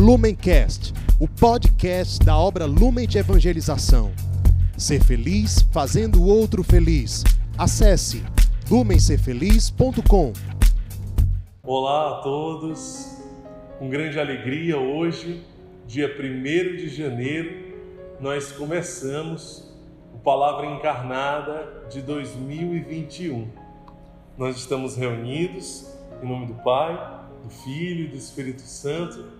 Lumencast, o podcast da obra Lumen de Evangelização. Ser feliz fazendo o outro feliz. Acesse lumencerfeliz.com. Olá a todos, com grande alegria hoje, dia 1 de janeiro, nós começamos o Palavra Encarnada de 2021. Nós estamos reunidos em nome do Pai, do Filho e do Espírito Santo.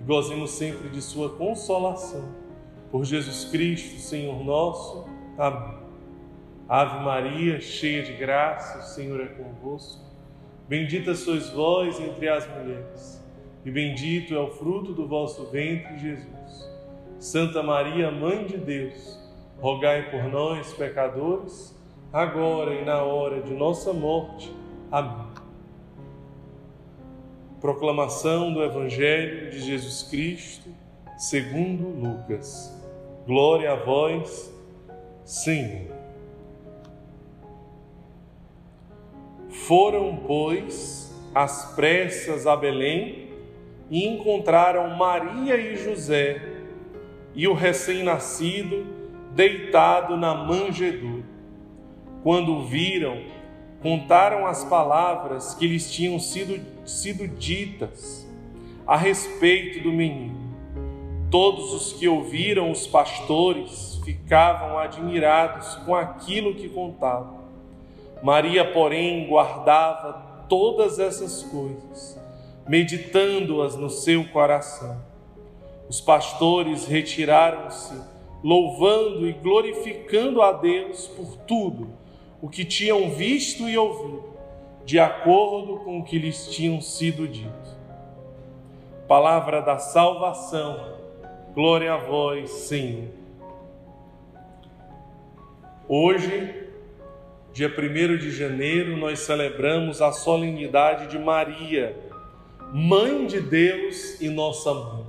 e gozemos sempre de Sua consolação. Por Jesus Cristo, Senhor nosso. Amém. Ave Maria, cheia de graça, o Senhor é convosco. Bendita sois vós entre as mulheres, e bendito é o fruto do vosso ventre, Jesus. Santa Maria, Mãe de Deus, rogai por nós, pecadores, agora e na hora de nossa morte. Amém. Proclamação do Evangelho de Jesus Cristo, segundo Lucas. Glória a vós, Senhor. Foram, pois, às pressas a Belém e encontraram Maria e José e o recém-nascido deitado na manjedoura. Quando viram, contaram as palavras que lhes tinham sido, sido ditas a respeito do menino. Todos os que ouviram os pastores ficavam admirados com aquilo que contavam. Maria, porém, guardava todas essas coisas, meditando-as no seu coração. Os pastores retiraram-se, louvando e glorificando a Deus por tudo o que tinham visto e ouvido, de acordo com o que lhes tinham sido dito. Palavra da salvação, glória a vós, Senhor. Hoje, dia 1 de janeiro, nós celebramos a solenidade de Maria, Mãe de Deus e nossa mãe.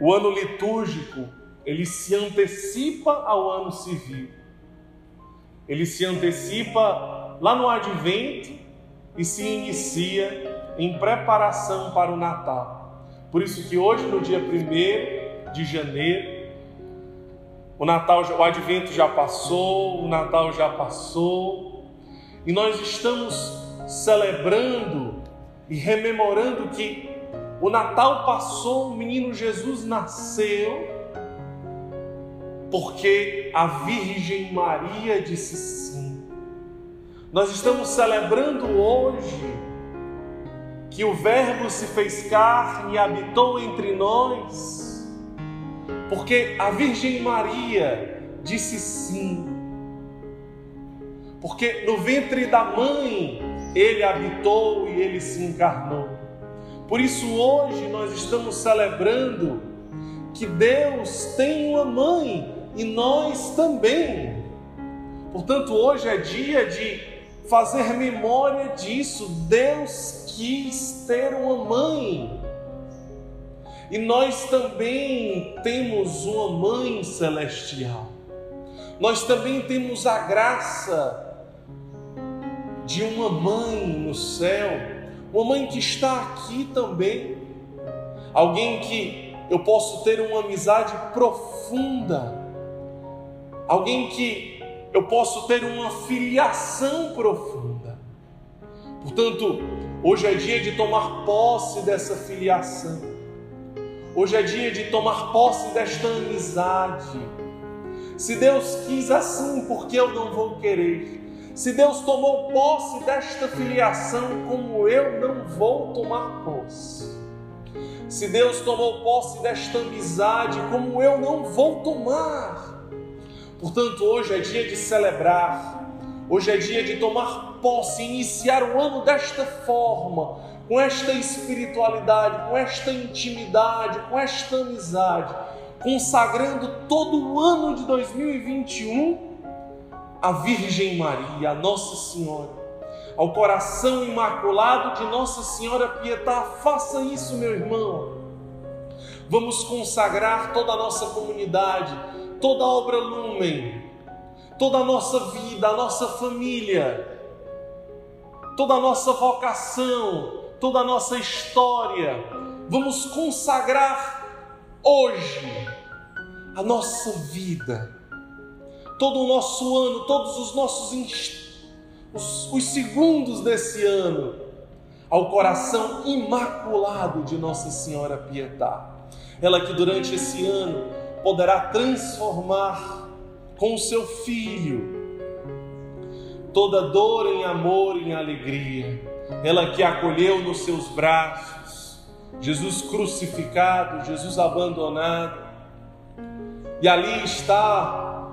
O ano litúrgico, ele se antecipa ao ano civil ele se antecipa lá no advento e se inicia em preparação para o Natal. Por isso que hoje, no dia 1 de janeiro, o Natal, o advento já passou, o Natal já passou, e nós estamos celebrando e rememorando que o Natal passou, o menino Jesus nasceu, porque a Virgem Maria disse sim. Nós estamos celebrando hoje que o Verbo se fez carne e habitou entre nós, porque a Virgem Maria disse sim. Porque no ventre da mãe ele habitou e ele se encarnou. Por isso hoje nós estamos celebrando que Deus tem uma mãe e nós também. Portanto, hoje é dia de fazer memória disso. Deus quis ter uma mãe. E nós também temos uma mãe celestial. Nós também temos a graça de uma mãe no céu, uma mãe que está aqui também. Alguém que eu posso ter uma amizade profunda alguém que eu posso ter uma filiação profunda. Portanto, hoje é dia de tomar posse dessa filiação. Hoje é dia de tomar posse desta amizade. Se Deus quis assim, por que eu não vou querer? Se Deus tomou posse desta filiação, como eu não vou tomar posse? Se Deus tomou posse desta amizade, como eu não vou tomar? Portanto, hoje é dia de celebrar, hoje é dia de tomar possa iniciar o ano desta forma, com esta espiritualidade, com esta intimidade, com esta amizade, consagrando todo o ano de 2021 à Virgem Maria, a Nossa Senhora, ao coração imaculado de Nossa Senhora Pietá. Faça isso, meu irmão. Vamos consagrar toda a nossa comunidade, toda a obra Lumen, toda a nossa vida, a nossa família, toda a nossa vocação, toda a nossa história. Vamos consagrar hoje a nossa vida, todo o nosso ano, todos os nossos os, os segundos desse ano ao coração imaculado de Nossa Senhora Pietá. Ela que durante esse ano poderá transformar com o seu filho toda dor em amor e em alegria. Ela que acolheu nos seus braços Jesus crucificado, Jesus abandonado. E ali está,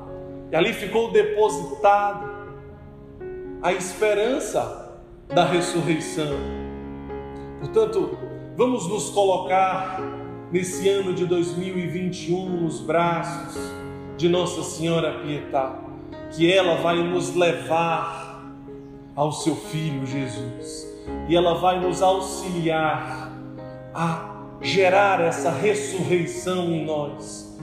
e ali ficou depositado a esperança da ressurreição. Portanto, vamos nos colocar nesse ano de 2021 nos braços de Nossa Senhora Pietá, que ela vai nos levar ao seu filho Jesus e ela vai nos auxiliar a gerar essa ressurreição em nós.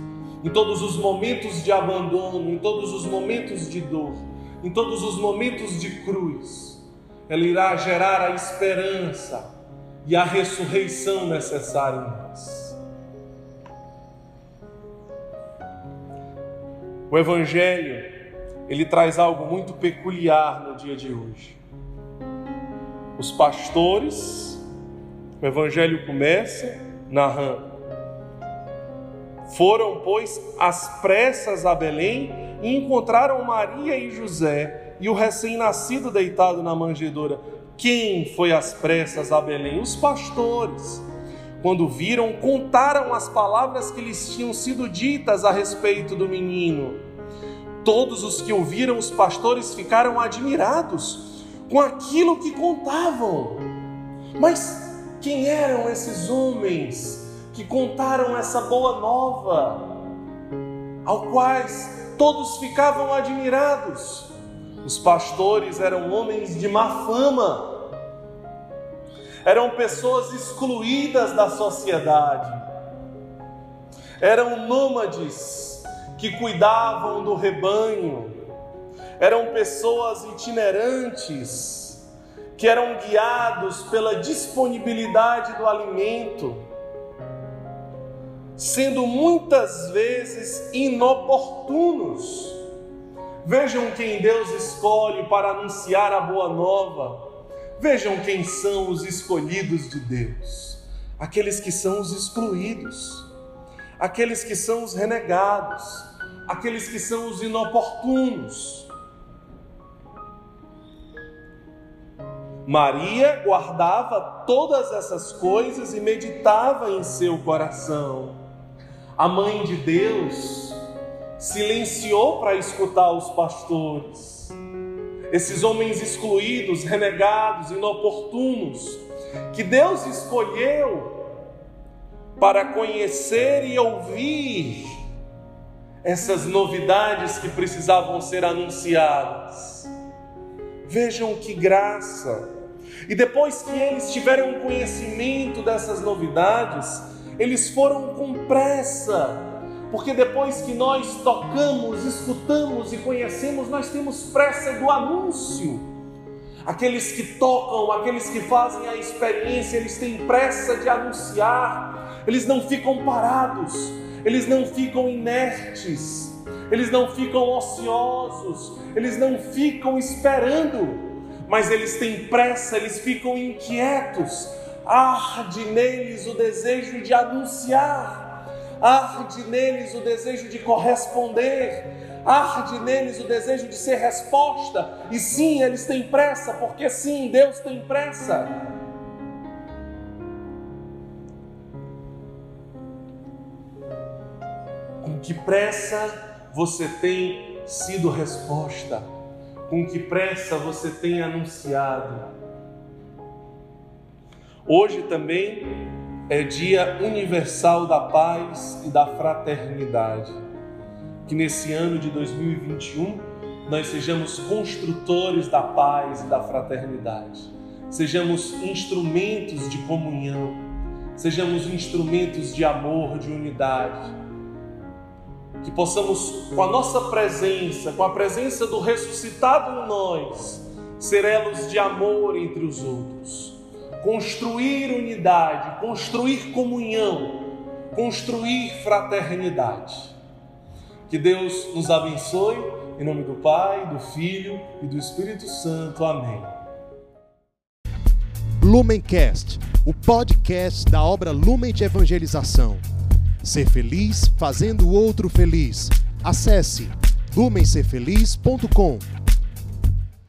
Em todos os momentos de abandono, em todos os momentos de dor, em todos os momentos de cruz, ela irá gerar a esperança e a ressurreição necessária em nós. O Evangelho, ele traz algo muito peculiar no dia de hoje. Os pastores, o Evangelho começa narrando. Foram, pois, às pressas a Belém e encontraram Maria e José e o recém-nascido deitado na manjedoura. Quem foi às pressas a Belém? Os pastores. Quando viram, contaram as palavras que lhes tinham sido ditas a respeito do menino. Todos os que ouviram os pastores ficaram admirados com aquilo que contavam. Mas quem eram esses homens que contaram essa boa nova, ao quais todos ficavam admirados? Os pastores eram homens de má fama eram pessoas excluídas da sociedade, eram nômades que cuidavam do rebanho, eram pessoas itinerantes que eram guiados pela disponibilidade do alimento, sendo muitas vezes inoportunos. Vejam quem Deus escolhe para anunciar a boa nova Vejam quem são os escolhidos de Deus: aqueles que são os excluídos, aqueles que são os renegados, aqueles que são os inoportunos. Maria guardava todas essas coisas e meditava em seu coração. A mãe de Deus silenciou para escutar os pastores esses homens excluídos, renegados, inoportunos, que Deus escolheu para conhecer e ouvir essas novidades que precisavam ser anunciadas. Vejam que graça! E depois que eles tiveram conhecimento dessas novidades, eles foram com pressa porque depois que nós tocamos, escutamos e conhecemos, nós temos pressa do anúncio. Aqueles que tocam, aqueles que fazem a experiência, eles têm pressa de anunciar, eles não ficam parados, eles não ficam inertes, eles não ficam ociosos, eles não ficam esperando, mas eles têm pressa, eles ficam inquietos, arde neles o desejo de anunciar arde neles o desejo de corresponder, arde neles o desejo de ser resposta, e sim, eles têm pressa, porque sim, Deus tem pressa. Com que pressa você tem sido resposta? com que pressa você tem anunciado. Hoje também é Dia Universal da Paz e da Fraternidade. Que nesse ano de 2021 nós sejamos construtores da paz e da fraternidade, sejamos instrumentos de comunhão, sejamos instrumentos de amor, de unidade. Que possamos, com a nossa presença, com a presença do ressuscitado em nós, ser elos de amor entre os outros construir unidade, construir comunhão, construir fraternidade. Que Deus nos abençoe, em nome do Pai, do Filho e do Espírito Santo. Amém. Lumencast, o podcast da obra Lumen de Evangelização. Ser feliz fazendo o outro feliz. Acesse lumencerfeliz.com.